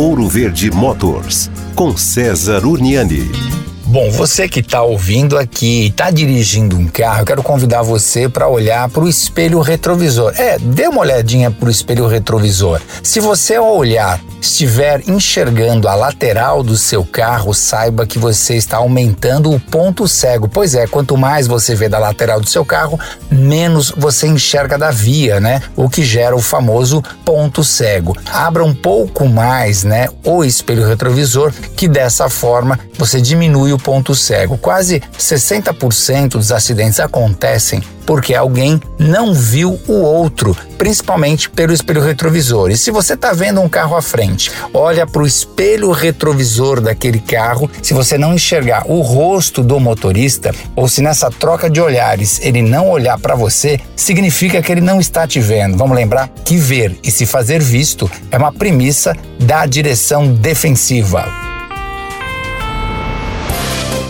Ouro Verde Motors, com César Uniani. Bom, você que está ouvindo aqui e está dirigindo um carro, eu quero convidar você para olhar para o espelho retrovisor. É, dê uma olhadinha para o espelho retrovisor. Se você olhar estiver enxergando a lateral do seu carro, saiba que você está aumentando o ponto cego. Pois é, quanto mais você vê da lateral do seu carro, menos você enxerga da via, né? O que gera o famoso ponto cego. Abra um pouco mais, né, o espelho retrovisor, que dessa forma você diminui o ponto cego. Quase 60% dos acidentes acontecem porque alguém não viu o outro, principalmente pelo espelho retrovisor. E se você está vendo um carro à frente, olha para o espelho retrovisor daquele carro, se você não enxergar o rosto do motorista, ou se nessa troca de olhares ele não olhar para você, significa que ele não está te vendo. Vamos lembrar que ver e se fazer visto é uma premissa da direção defensiva.